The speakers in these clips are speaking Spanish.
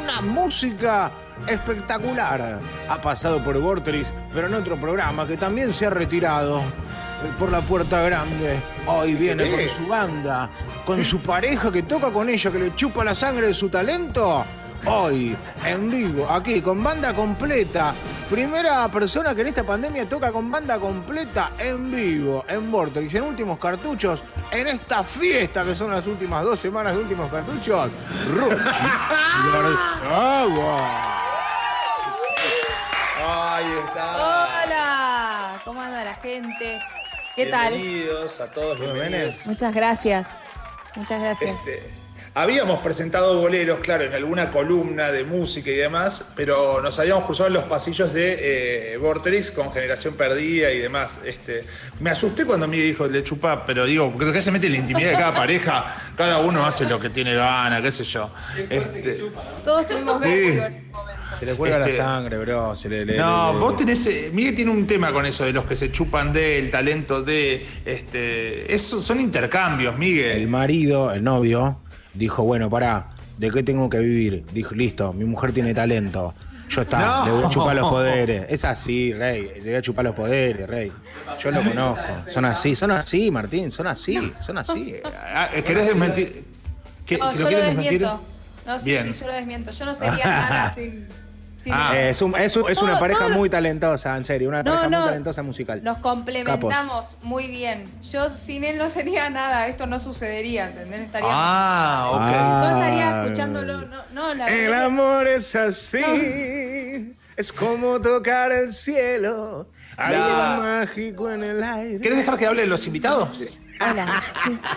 Una música espectacular. Ha pasado por Vorteris, pero en otro programa que también se ha retirado eh, por la puerta grande. Hoy viene con su banda, con su pareja que toca con ella, que le chupa la sangre de su talento. Hoy, en vivo, aquí, con banda completa. Primera persona que en esta pandemia toca con banda completa en vivo, en Vortex, en últimos cartuchos, en esta fiesta que son las últimas dos semanas de últimos cartuchos. Ruchi Garzagua. Ahí está. Hola, ¿cómo anda la gente? ¿Qué tal? Bienvenidos a todos, bienvenidos. Muchas gracias. Muchas gracias. Este, habíamos presentado boleros, claro, en alguna columna de música y demás, pero nos habíamos cruzado en los pasillos de eh, Vorterix con Generación Perdida y demás. Este, me asusté cuando me dijo le chupa, pero digo, porque qué se mete en la intimidad de cada pareja? Cada uno hace lo que tiene gana, qué sé yo. Este, Todos tuvimos vértigo en un momento. Se le cuelga Este- la sangre, bro. Se le, le- No, le- vos tenés. eh, Miguel tiene un tema con eso de los que se chupan de, el talento de. Este, eso son intercambios, Miguel. El marido, el novio, dijo, bueno, pará, ¿de qué tengo que vivir? Dijo, listo, mi mujer tiene talento. Yo está, No. le voy a chupar los poderes. Es así, Rey, le voy a chupar los poderes, Rey. Yo lo conozco. Son así, son así, Martín, son así, son así. Ah, ¿Querés desmentir? ¿Qué- No, ¿Lo yo lo desmentir? desmiento. No, sí, Bien. sí, yo lo desmiento. Yo no sería nada sin. Ah. Eh, es, un- es un- es una Todo- pareja todo lo- muy talentosa, en serio, una No, pareja no. muy talentosa musical. Nos complementamos muy bien. Yo sin él no sería nada. Esto no sucedería, ¿entendés? Estaría, Ah, ok. Ah. no estaría escuchándolo. No, no la El verdad amor es así, es como tocar el cielo, algo La- mágico en el aire. ¿Querés dejar que hablen los invitados? Hola. sí.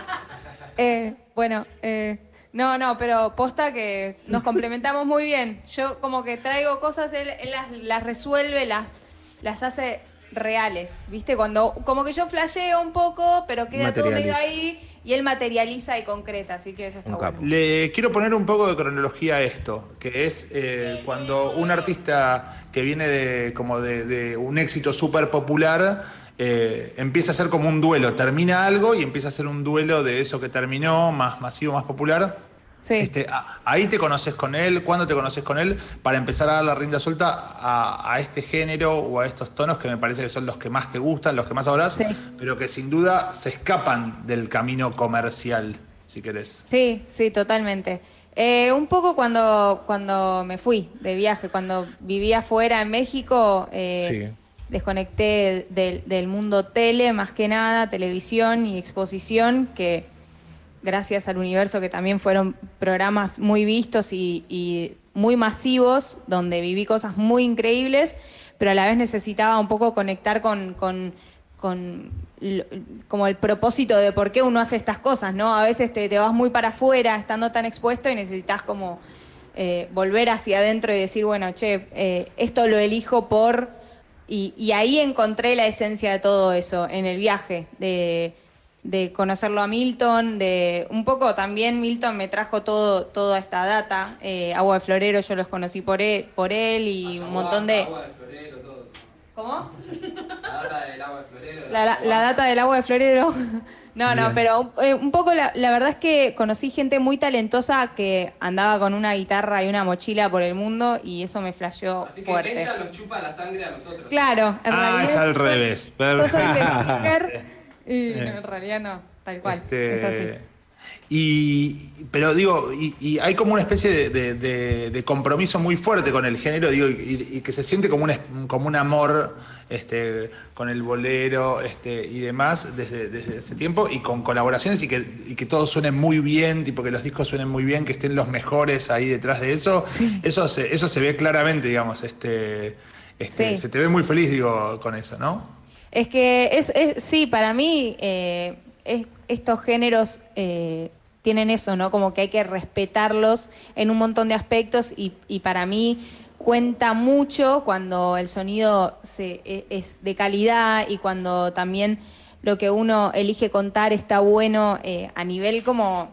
Eh, bueno, eh, no, no, pero posta que nos complementamos muy bien. Yo como que traigo cosas, él, él las, las resuelve, las, las hace reales, ¿viste? Cuando como que yo flasheo un poco, pero queda todo medio ahí y él materializa y concreta, así que eso está Un bueno. Le quiero poner un poco de cronología a esto, que es eh, cuando un artista que viene de como de, de un éxito súper popular eh, empieza a ser como un duelo, termina algo y empieza a ser un duelo de eso que terminó, más masivo, más popular. Sí. Este, a- ahí te conoces con él, ¿cuándo te conoces con él? Para empezar a dar la rienda suelta a, a este género o a estos tonos que me parece que son los que más te gustan, los que más hablas, Sí. pero que sin duda se escapan del camino comercial, si querés. Sí, sí, totalmente. Eh, un poco cuando, cuando me fui de viaje, cuando vivía afuera en México, eh, Sí. desconecté del, del mundo tele, más que nada, televisión y exposición, que gracias al universo que también fueron programas muy vistos y, muy masivos, donde viví cosas muy increíbles, pero a la vez necesitaba un poco conectar con, como el propósito de por qué uno hace estas cosas, ¿no? A veces te, vas muy para afuera estando tan expuesto y necesitas como eh, volver hacia adentro y decir, bueno, che, eh, esto lo elijo por... Y ahí encontré la esencia de todo eso, en el viaje, de, de conocerlo a Milton, de un poco también Milton me trajo todo, toda esta data, eh, Agua de Florero yo los conocí por él, por él y un montón de... Agua de florero, todo. ¿Cómo? La data del agua de florero. La, la- la data del agua de florero. No, no, pero eh, un poco la, la verdad es que conocí gente muy talentosa que andaba con una guitarra y una mochila por el mundo y eso me flasheó Así que fuerte. ella nos chupa la sangre a nosotros. Claro, en Ah, realidad. es al revés. Perfecto. y en realidad no, tal cual. Este, Es así. Y, pero digo, y, y hay como una especie de, de- de- de compromiso muy fuerte con el género, digo, y, y que se siente como un, como un amor este, con el bolero este, y demás desde, desde ese tiempo, y con colaboraciones y que, y que todo suene muy bien, tipo que los discos suenen muy bien, que estén los mejores ahí detrás de eso, eso, se, eso se ve claramente, digamos, este, este, Sí. se te ve muy feliz, digo, con eso, ¿no? Es que es, es- sí, para mí eh, es- estos géneros eh, tienen eso, ¿no? Como que hay que respetarlos en un montón de aspectos y, para mí cuenta mucho cuando el sonido se, e- es de calidad y cuando también lo que uno elige contar está bueno eh, a nivel como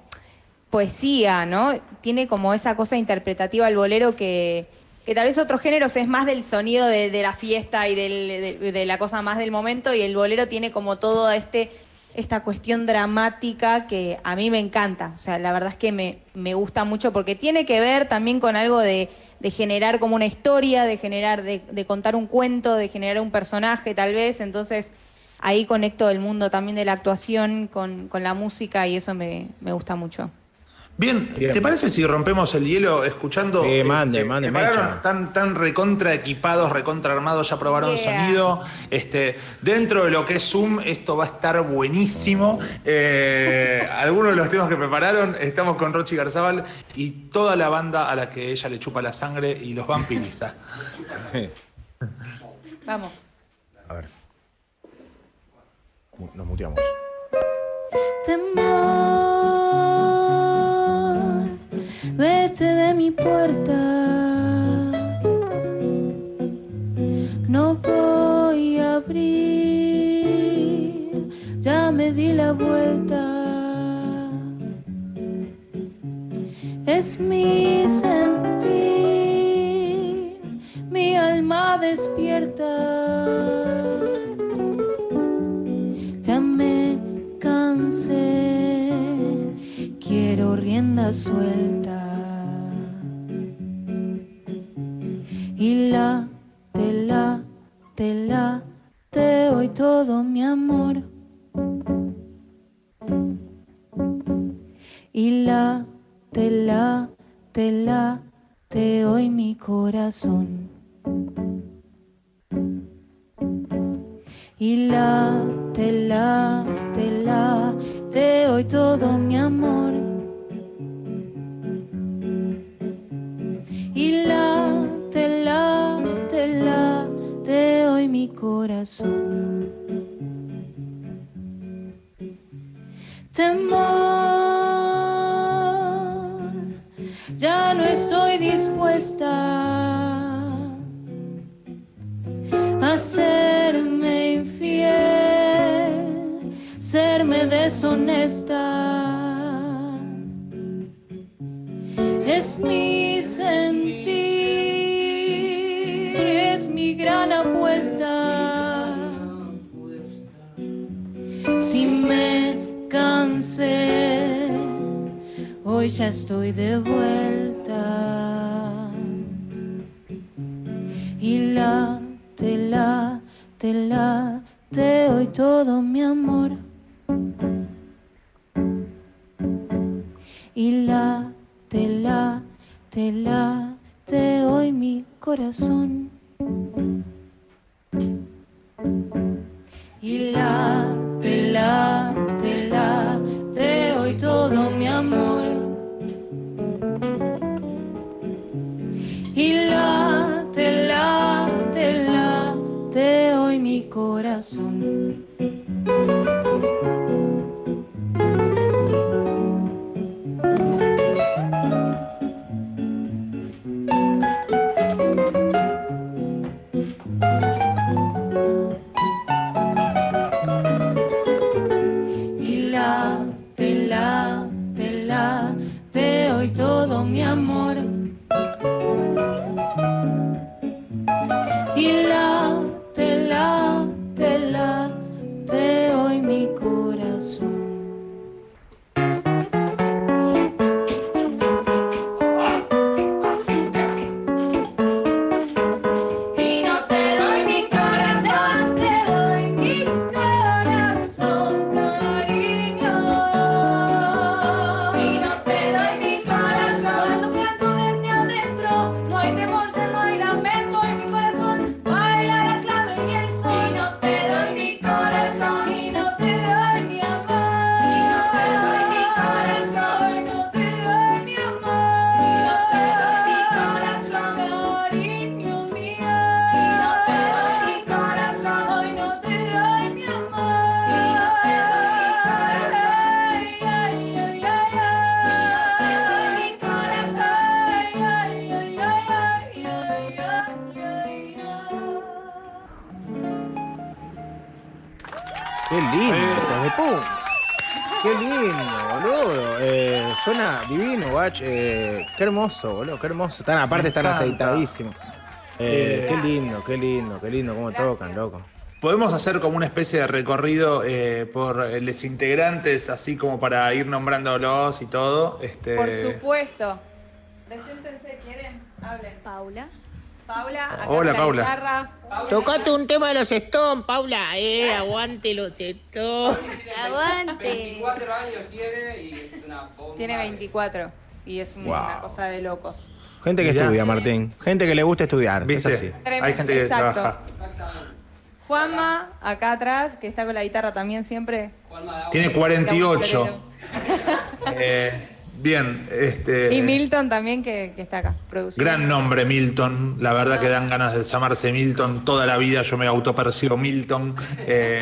poesía, ¿no? Tiene como esa cosa interpretativa el bolero que, que tal vez otros géneros es más del sonido de, la fiesta y de, la cosa más del momento y el bolero tiene como todo este esta cuestión dramática que a mí me encanta. O sea, la verdad es que me, me gusta mucho porque tiene que ver también con algo de, de generar como una historia, de generar, de, de contar un cuento, de generar un personaje tal vez. Entonces ahí conecto el mundo también de la actuación con, con la música y eso me, me gusta mucho. Bien, Bien. ¿te parece si rompemos el hielo escuchando? Sí, mande, eh, mande. Están tan recontra equipados, recontra armados, ya probaron Yeah. sonido. Este, dentro de lo que es Zoom, esto va a estar buenísimo. Eh, algunos de los temas que prepararon, estamos con Rochi Garzabal y toda la banda a la que ella le chupa la sangre y los vampiriza. Vamos. A ver. Nos muteamos. Temor, vete de mi puerta. No voy a abrir, ya me di la vuelta. Es mi sentir, mi alma despierta. Ya me cansé, quiero rienda suelta. te late hoy mi corazón. Y late, late, late hoy todo mi amor. Y late, late, late hoy mi corazón. Estoy dispuesta a serme infiel, serme deshonesta. Es mi sentir, es mi gran apuesta. Si me cansé, hoy ya estoy de vuelta todo mi amor. Y la, te la, te la, te doy mi corazón. Y la, te la, te la, te doy todo mi amor. Y la, te la, te la, te doy mi corazón. Hermoso, boludo. Qué hermoso. Están, aparte están aceitadísimos. Eh, Eh, qué lindo, qué lindo, qué lindo cómo tocan, loco. Podemos hacer como una especie de recorrido eh, por los integrantes, así como para ir nombrándolos y todo. Este... Por supuesto. Preséntense, ¿quieren? Hablen. Paula. Paula, acá Hola, la Paula. guitarra. Tocate un tema de los Stones, Paula. Eh, aguante los Stones. Aguante. 24 años tiene y es una bomba. Tiene 24 y es un- Wow. una cosa de locos. Gente que Mirá. estudia, Martín. Gente que le gusta estudiar. ¿Viste? Es así. Hay gente que Exacto. trabaja. Juanma, acá atrás, que está con la guitarra también siempre. Juanma de Agua. Tiene 48. Eh, bien, este. Y Milton también, que, que está acá, produciendo. Gran nombre, Milton. La verdad que dan ganas de llamarse Milton toda la vida. Yo me autopercibo Milton. Eh,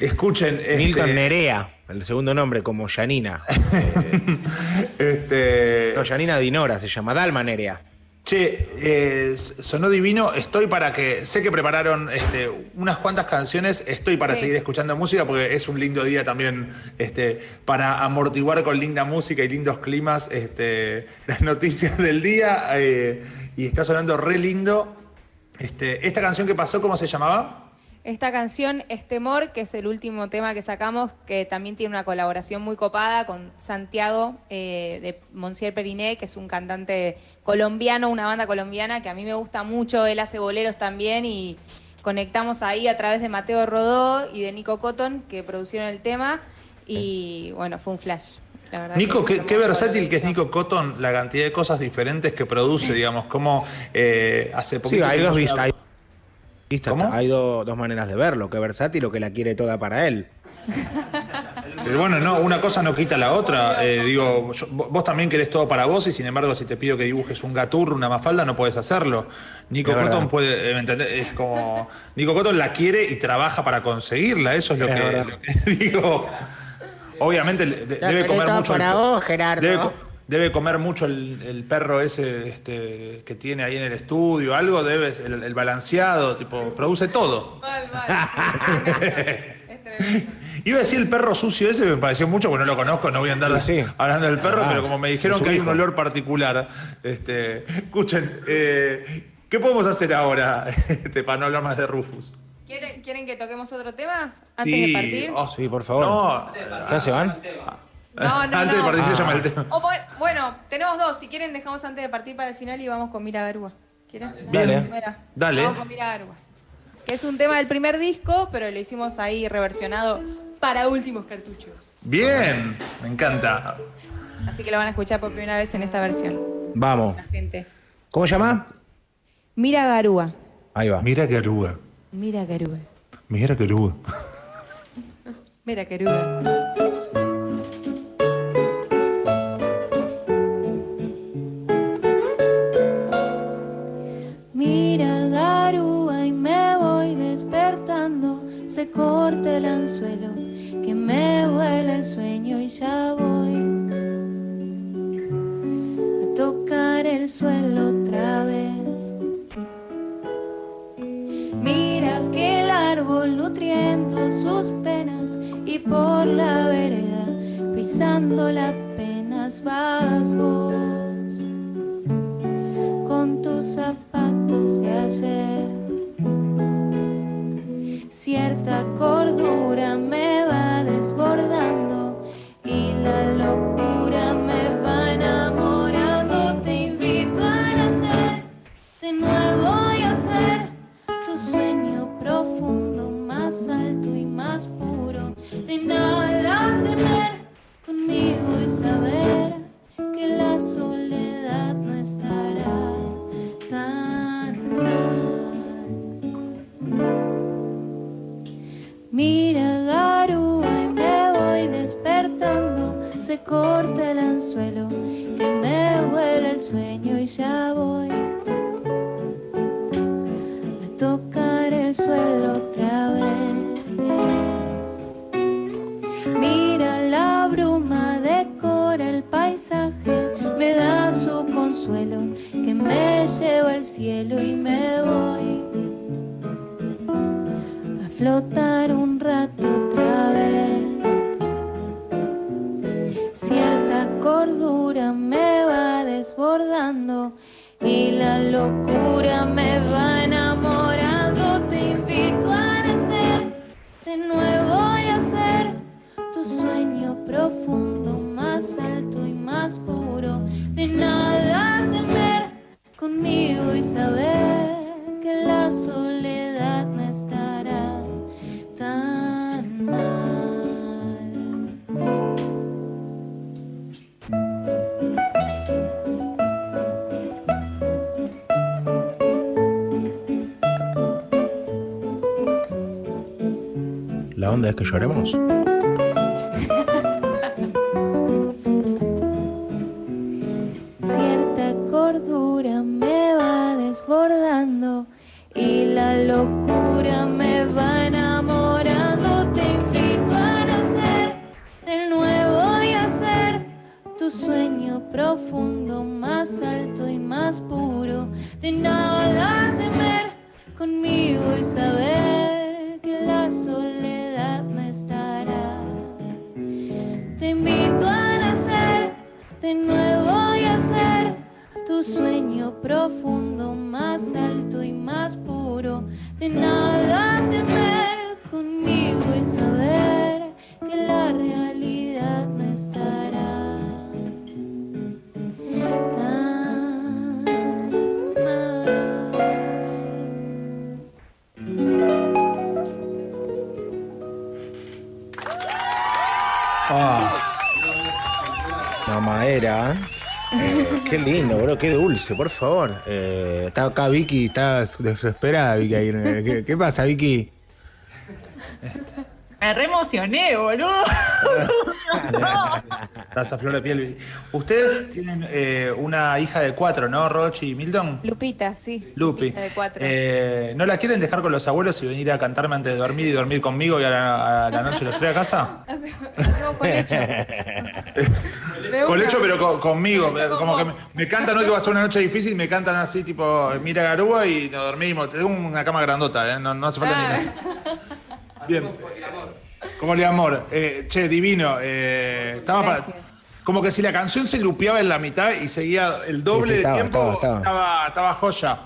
escuchen. este, Milton Nerea, el segundo nombre, como Yanina. este, No, Yanina Dinora se llama, Dalma Nerea. Che, eh, sonó divino. Estoy para que. Sé que prepararon este, unas cuantas canciones. Estoy para Sí. seguir escuchando música porque es un lindo día también este, para amortiguar con linda música y lindos climas este, las noticias del día. eh, y está sonando re lindo. Este, Esta canción que pasó, ¿cómo se llamaba? Esta canción es Temor, que es el último tema que sacamos, que también tiene una colaboración muy copada con Santiago eh, de Monsier Periné, que es un cantante colombiano, una banda colombiana que a mí me gusta mucho, él hace boleros también y conectamos ahí a través de Mateo Rodó y de Nico Cotton, que producieron el tema y bueno, fue un flash. la verdad Nico, que- qué, qué versátil que es Nico Cotton, la cantidad de cosas diferentes que produce, digamos, como eh, hace Sí, poquito. hay dos tuvimos una- Hay, vistas, ¿Cómo? hay do- dos maneras de verlo, que versátil o que la quiere toda para él. Pero bueno, no, una cosa no quita la otra. Eh, digo, yo- vos también querés todo para vos y sin embargo, si te pido que dibujes un gaturro, una mafalda, no puedes hacerlo. Nico Cotton puede, eh, ¿me entendés? Es como. Nico Cotton la quiere y trabaja para conseguirla. Eso es lo, Es que, lo que digo. Obviamente debe comer mucho. para vos, Gerardo. Debe, debe comer mucho el, el perro ese este, que tiene ahí en el estudio, algo debe, el, el balanceado, tipo, produce todo. Mal, mal. es tremendo. Iba a decir el perro sucio ese, me pareció mucho, porque no lo conozco, no voy a andar Sí, sí. hablando del perro, Ah, pero como me dijeron que hay un olor particular, este, escuchen, eh, ¿qué podemos hacer ahora este, para no hablar más de Rufus? ¿Quieren, ¿Quieren que toquemos otro tema antes Sí, de partir? oh, Sí, por favor. No, ¿Ya se van? No, no, antes de partir se llama el tema. O bueno, tenemos dos. Si quieren, dejamos antes de partir para el final y vamos con Mira Garúa. ¿Quieren? Dale. Primera. Dale. Vamos con Mira Garúa. Que es un tema del primer disco, pero lo hicimos ahí reversionado para últimos cartuchos. Bien, me encanta. Así que lo van a escuchar por primera vez en esta versión. Vamos. La gente. ¿Cómo se llama? Mira Garúa. Ahí va. Mira que arúa, Mira Garúa. mira que arúa. Mira Garúa. Saber La onda es que profundo, qué dulce, por favor. Eh, está acá Vicky, está desesperada Vicky. ahí. ¿Qué, qué pasa, Vicky? Me re emocioné, boludo. Estás a flor de piel. Ustedes tienen eh, una hija de cuatro, ¿no? Rochi y Milton. Lupita, sí. Lupi. Lupita de cuatro. Eh, ¿No la quieren dejar con los abuelos y venir a cantarme antes de dormir y dormir conmigo y a la, a la noche los trae a casa? Colecho. Hecho, pero con- conmigo. Con Como que me, me cantan hoy que va a ser una noche difícil, me cantan así, tipo, mira Garúa y nos dormimos. Tengo una cama grandota, ¿eh? No, no hace falta Ah. ni nada. Bien. Como el amor. Eh, che, divino. Eh, estaba para-. Como que si la canción se lupeaba en la mitad y seguía el doble Sí, sí, estaba, de tiempo, estaba, estaba. estaba joya.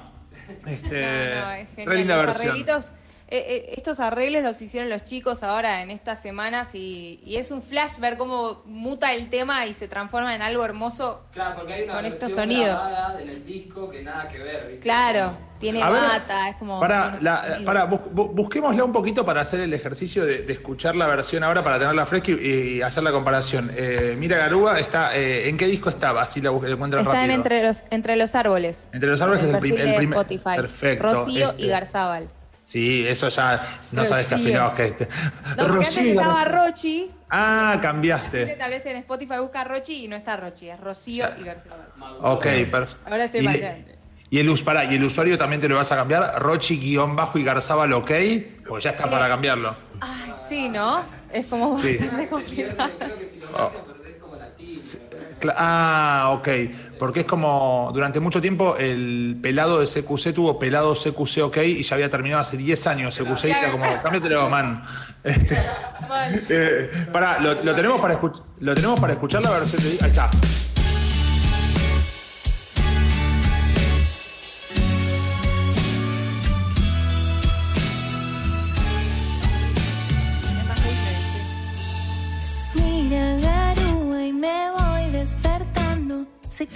Este, No, no, es re genial. linda Los versión. arreglitos, eh, eh, estos arreglos los hicieron los chicos ahora en estas semanas y, y es un flash ver cómo muta el tema y se transforma en algo hermoso. Claro, porque hay una Con estos sonidos. en el disco que nada que ver, ¿viste? Claro, tiene A ver, bata, es como. Para, la, para bus- bu- busquémosla un poquito para hacer el ejercicio de, de escuchar la versión ahora para tenerla fresca y, y hacer la comparación. Eh, Mira Garúa está, eh, ¿en qué disco estaba? Así la, encuentran Están rápido. entre los, entre los árboles. Entre los árboles es el primer- Spotify. perfecto, Rocío este. y Garzábal. Sí, eso ya no sabes qué afinados que este. No, Rocío antes estaba Rochi. Ah, Gente cambiaste. Tal vez en Spotify busca Rochi y no está Rochi, es Rocío y Garzábal. Ok, perfecto. Ahora estoy y, mal. y el, us- pará, ¿y el usuario también te lo vas a cambiar? Rochi guion bajo y Garzábal ok, pues ya está para cambiarlo. Ay, sí, ¿no? Es como Sí. bastante complicado. Creo que si lo marcas, perdés como la tibia. Ah, ok. Porque es como durante mucho tiempo el pelado de CQC tuvo pelado CQC OK y ya había terminado hace 10 años CQC y era como, cámbiatelo, man. Este, eh, pará, lo, lo tenemos para escuch- lo tenemos para escuchar la versión de. Ahí está.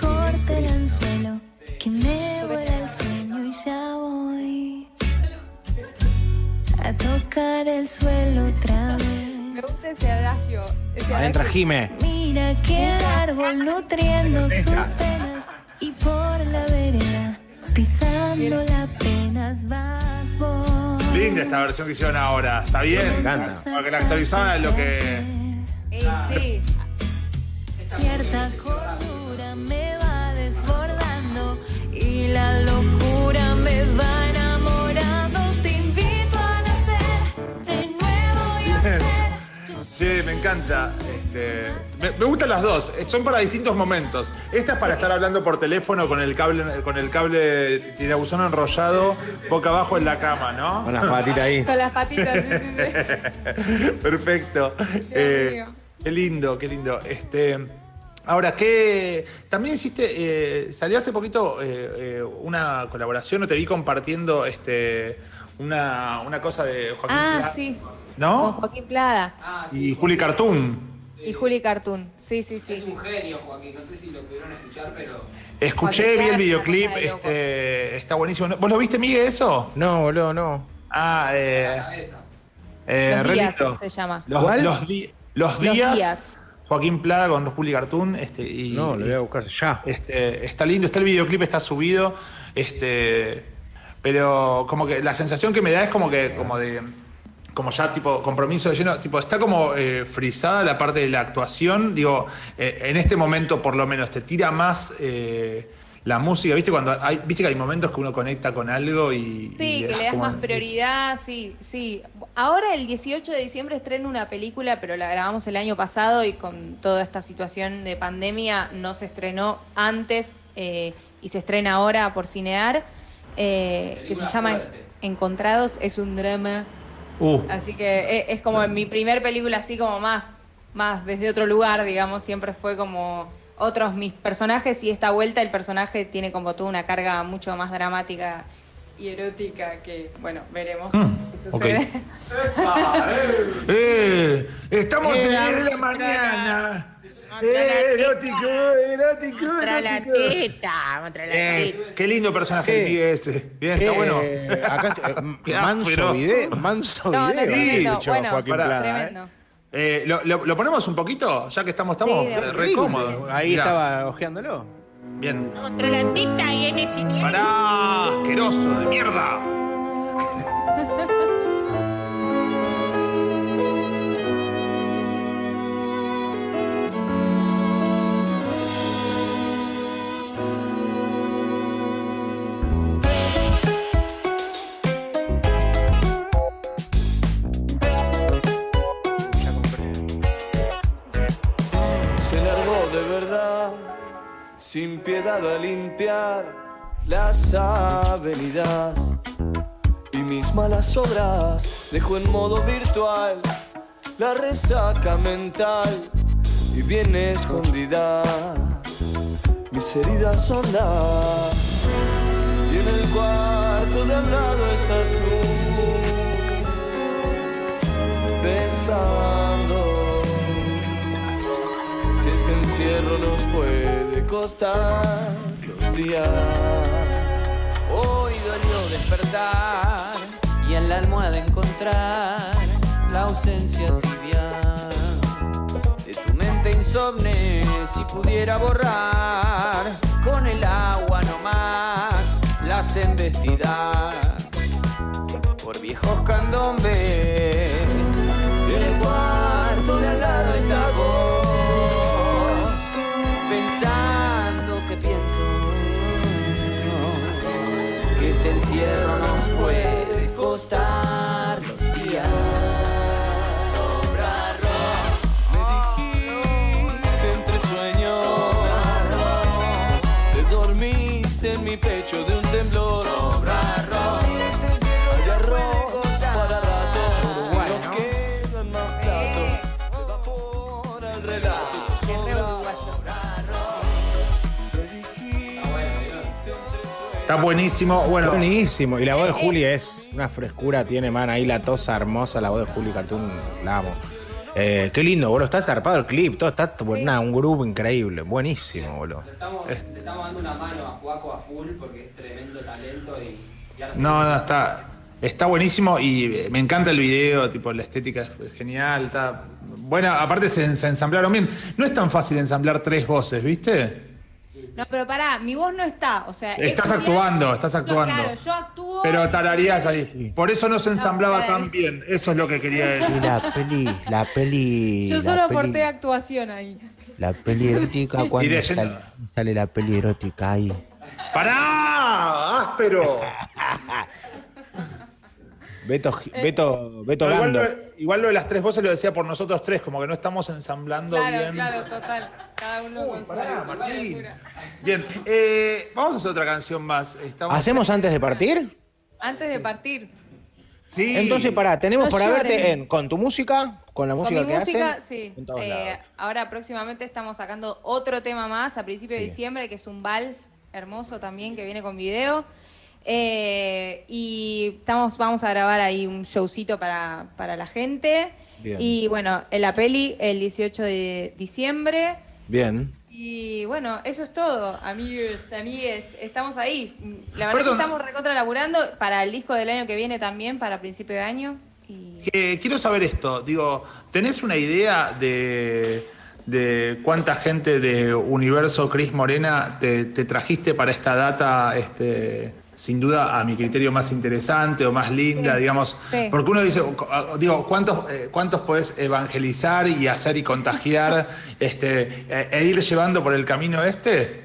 Corta el anzuelo, que me vuela el sueño y ya voy a tocar el suelo otra Me vez. gusta ese adagio. Ese Adentro adagio. Jime. Mira que el árbol nutriendo sus venas y por la vereda pisando apenas vas vos. Linda esta versión que hicieron ahora. ¿Está bien? Me encanta. Porque la actualizaban a lo que. Eh, sí. Cierta cordura me Sí, me encanta. Este, me, me gustan las dos. Eh, Son para distintos momentos. Esta es para estar hablando por teléfono con el cable, con el cable tirabuzón enrollado boca abajo en la cama, ¿no? Con las patitas ahí. Con las patitas, sí, sí, sí. Perfecto. Eh, qué lindo, qué lindo. Este, ahora, ¿qué? También hiciste, eh, salió hace poquito eh, eh, una colaboración, o te vi compartiendo este, una, una cosa de Joaquín Ah, Pla- sí. ¿No? Con Joaquín Plada. Y Juli Cartoon. Y Juli Cartoon, sí, sí, Es sí. un genio, Joaquín. No sé si lo pudieron escuchar, pero. Escuché, vi el videoclip, este, está buenísimo. ¿Vos lo viste, Miguel, eso? No, boludo, no. Ah, eh, eh, Los días se llama. Los, ¿Cuál? los, los Los días, días. Joaquín Plaga con Juli Cartoon, este, y, No, lo voy a buscar ya. Este, está lindo, está el videoclip, está subido. Este, pero como que la sensación que me da es como que, como de, como ya tipo compromiso de lleno, tipo, está como eh, frisada la parte de la actuación. Digo, eh, en este momento por lo menos te tira más eh, la música, ¿viste? Cuando hay, viste que hay momentos que uno conecta con algo y. Sí, y que le das más prioridad, sí, sí. Ahora el 18 de diciembre estreno una película, pero la grabamos el año pasado y con toda esta situación de pandemia no se estrenó antes eh, y se estrena ahora por Cinear, eh, que se llama fuerte. Encontrados, es un drama, Uh, así que e- es, como mi primer película así como más, más desde otro lugar, digamos, siempre fue como otros mis personajes y esta vuelta el personaje tiene como toda una carga mucho más dramática y erótica que, bueno, veremos Mm, si sucede. ¡Eh! ¡Estamos Eh, de la- mañana! ¡Eh, erótico, erótico, Contra la erótico! teta, contra la teta. Eh, qué lindo personaje el Eh, ese. Bien, está bueno. acá está, eh, manso video, manso No, no, video. Bueno, Joaquín ¿eh? Tremendo. Eh, ¿lo, lo- lo ponemos un poquito? Ya que estamos, estamos Sí, re cómodos. Ahí Mirá, estaba ojeándolo. Bien. Contra la teta y en ese ¡Pará! ¡Asqueroso de mierda! Sin piedad a limpiar las avenidas. Y mis malas obras dejó en modo virtual la resaca mental y bien escondida. Mis heridas hondas y en el cuarto de al lado estás tú. Pensando encierro nos puede costar los días. Hoy dolió despertar y en la almohada encontrar la ausencia tibia de tu mente insomne. Si pudiera borrar con el agua nomás las embestidas por viejos candombes. En el cuarto de al lado está vos. Pensando que pienso que este encierro nos puede costar los días. Está buenísimo. Bueno, Buenísimo. Y la voz de Juli es una frescura, tiene, man, ahí la tosa hermosa, la voz de Juli Cartoon, la amo. Eh, qué lindo, boludo. Está zarpado el clip, todo está una- un grupo increíble. Buenísimo, boludo. Le estamos, le estamos dando una mano a Juaco a full porque es tremendo talento y. y no, no, está, está buenísimo y eh, me encanta el video, tipo, la estética es genial. Está, bueno, aparte se, se ensamblaron bien. No es tan fácil ensamblar tres voces, ¿viste? No, pero pará, mi voz no está, o sea... Estás es actuando, estás No, actuando. claro, yo actúo... Pero tararías ahí. Por eso no se ensamblaba No, tan bien. Eso es lo que quería decir. la peli, la peli. Yo la solo peli- aporté actuación ahí. La peli erótica, cuando sale la peli erótica ahí. ¡Pará! ¡Áspero! Beto, Beto, Beto No, igual, Lando. lo, igual lo de las tres voces lo decía por nosotros tres, como que no estamos ensamblando Claro, bien. claro, total. Cada uno con su Pará, su. Bien, eh, vamos a hacer otra canción más. Estamos- ¿Hacemos antes de partir? Antes de partir. Sí. Entonces, pará, tenemos No para verte en con tu música, con la Con música mi que música, hacen. sí. En todos Eh, lados. ahora próximamente estamos sacando otro tema más a principios de Bien. diciembre, que es un vals hermoso también, que viene con video. Eh, y estamos, vamos a grabar ahí un showcito para, para la gente. Bien. Y bueno, en la peli el 18 de diciembre. Bien. Y bueno, eso es todo, amigos, amigues. Estamos ahí. La verdad Perdón. que estamos recontra laburando para el disco del año que viene también, para principio de año. Y Eh, quiero saber esto, digo, ¿tenés una idea de, de cuánta gente de Universo Cris Morena te, te trajiste para esta data, este, sin duda, a mi criterio más interesante o más linda, Sí, digamos? sí. Porque uno dice, co- digo, ¿cuántos, eh, ¿cuántos podés evangelizar y hacer y contagiar este, e, e ir llevando por el camino este?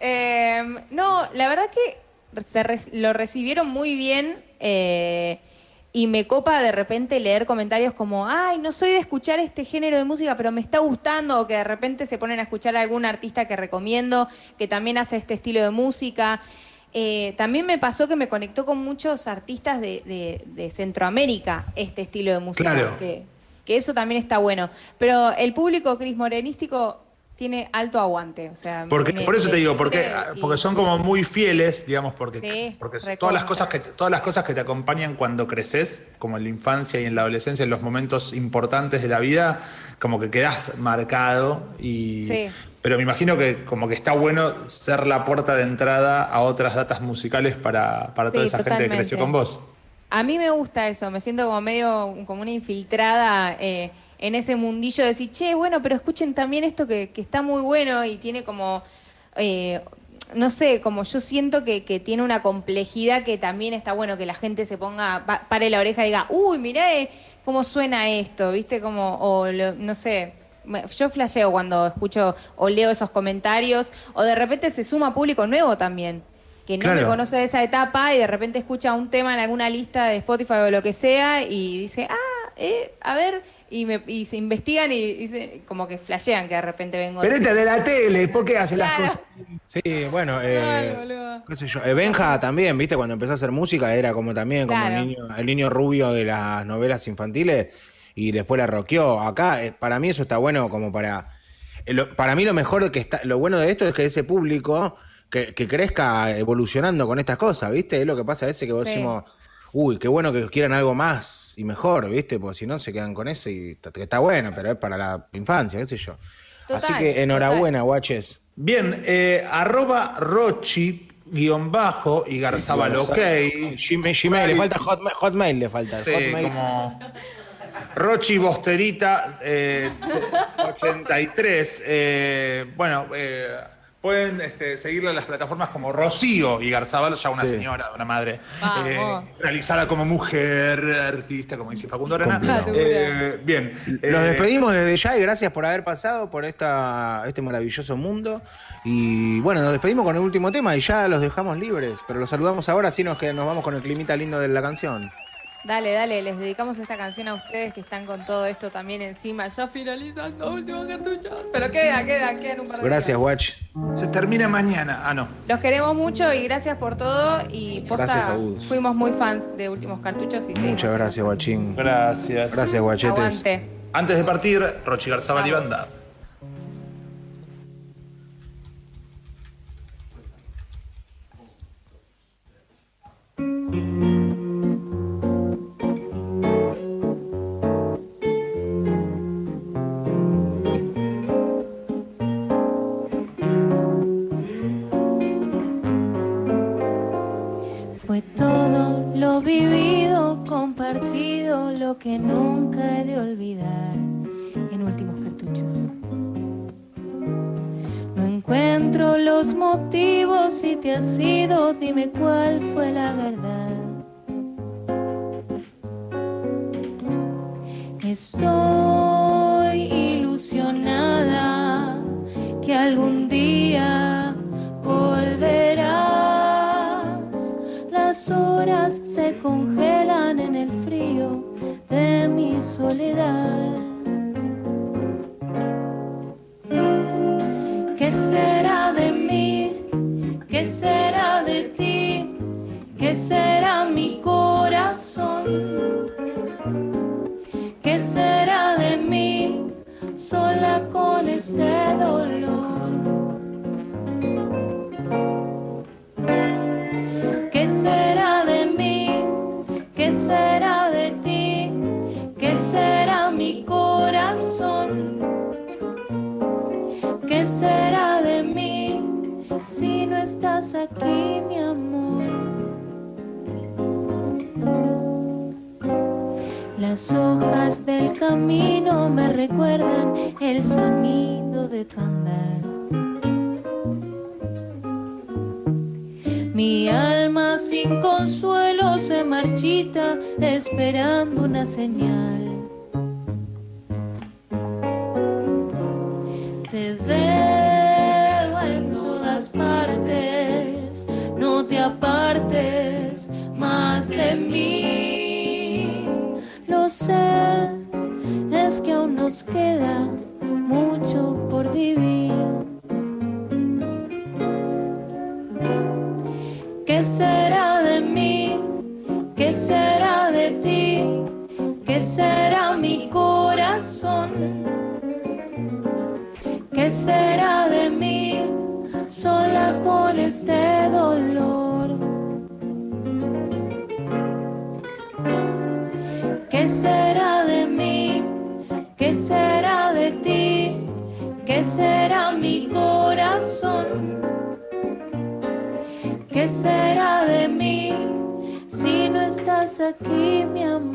Eh, no, la verdad que se re- lo recibieron muy bien eh, y me copa de repente leer comentarios como, ay, no soy de escuchar este género de música, pero me está gustando, o que de repente se ponen a escuchar a algún artista que recomiendo, que también hace este estilo de música. Eh, también me pasó que me conectó con muchos artistas de, de- de Centroamérica este estilo de música, Claro. que, que eso también está bueno. Pero el público Cris Morenístico tiene alto aguante, o sea... Porque, me- por eso te digo, porque, y- porque son como muy fieles, digamos, porque, Sí, porque recontra. todas las cosas que todas las cosas que te acompañan cuando creces, como en la infancia y en la adolescencia, en los momentos importantes de la vida, como que quedas marcado y Sí. Pero me imagino que como que está bueno ser la puerta de entrada a otras datas musicales para, para toda Sí, esa gente que creció con vos. A mí me gusta eso, me siento como medio como una infiltrada eh, en ese mundillo de decir, che, bueno, pero escuchen también esto que, que está muy bueno y tiene como, eh, no sé, como yo siento que, que tiene una complejidad que también está bueno que la gente se ponga, pa- pare la oreja y diga, uy, mirá eh, cómo suena esto, ¿viste? Como, o lo- no sé. Me- Yo flasheo cuando escucho o leo esos comentarios, o de repente se suma público nuevo también, que no me conoce de esa etapa y de repente escucha un tema en alguna lista de Spotify o lo que sea y dice, ah, eh, a ver, y, me, y se investigan y, y se- como que flashean que de repente vengo. Pero este de la tele, ¿por qué hace las cosas? Sí, bueno, eh, Claro, qué sé yo. Eh, Benja también, viste, cuando empezó a hacer música era como también como el, niño, el niño rubio de las novelas infantiles y después la rockeó. Acá, eh, para mí eso está bueno como para... eh, lo- para mí lo mejor que está, lo bueno de esto es que ese público que, que crezca evolucionando con estas cosas, ¿viste? Es lo que pasa a veces que vos Sí. decimos, uy, qué bueno que quieran algo más y mejor, ¿viste? Porque si no se quedan con eso y está, que está bueno, pero es para la infancia, qué sé yo. Así que enhorabuena, guaches. Bien, eh, arroba Rochi guion bajo y Garzabal ok. Gmail, Gmail, le falta hotmail, hotmail le falta. Sí, hotmail. como Rochi Bosterita eh, 83. eh, bueno, eh, pueden este, seguirlo en las plataformas como Rocío y Garzabal, ya una Sí. señora, una madre eh, realizada como mujer, artista, como dice Facundo Arana. Eh, bien. Los eh, despedimos desde ya y gracias por haber pasado por esta, este maravilloso mundo. Y bueno, nos despedimos con el último tema y ya los dejamos libres. Pero los saludamos ahora, así nos, que nos vamos con el climita lindo de la canción. Dale, dale, les dedicamos esta canción a ustedes que están con todo esto también encima. Ya finalizan los últimos cartuchos. Pero queda, queda, quedan un par de Gracias, Watch. Se termina mañana. Ah, no. Los queremos mucho y gracias por todo. Y posta, Gracias a vos. fuimos muy fans de Últimos Cartuchos y seguimos Muchas gracias. Guachín. Gracias. Gracias, Guachetes. Aguante. Antes de partir, Rochi Garzabal y banda. Vivido, compartido, lo que nunca he de olvidar en últimos cartuchos. No encuentro los motivos, si te has ido, dime cuál fue la verdad. Estoy ilusionada que algún día Las horas se congelan en el frío de mi soledad. ¿Qué será de mí? ¿Qué será de ti? ¿Qué será mi corazón? ¿Qué será de mí sola con este dolor? Si no estás aquí, mi amor? Las hojas del camino me recuerdan el sonido de tu andar. Mi alma sin consuelo se marchita esperando una señal. De mí. Lo sé, es que aún nos queda mucho por vivir. ¿Qué será de mí? ¿Qué será de ti? ¿Qué será mi corazón? ¿Qué será de mí sola con este dolor? ¿Qué será mi corazón? ¿Qué será de mí si no estás aquí, mi amor?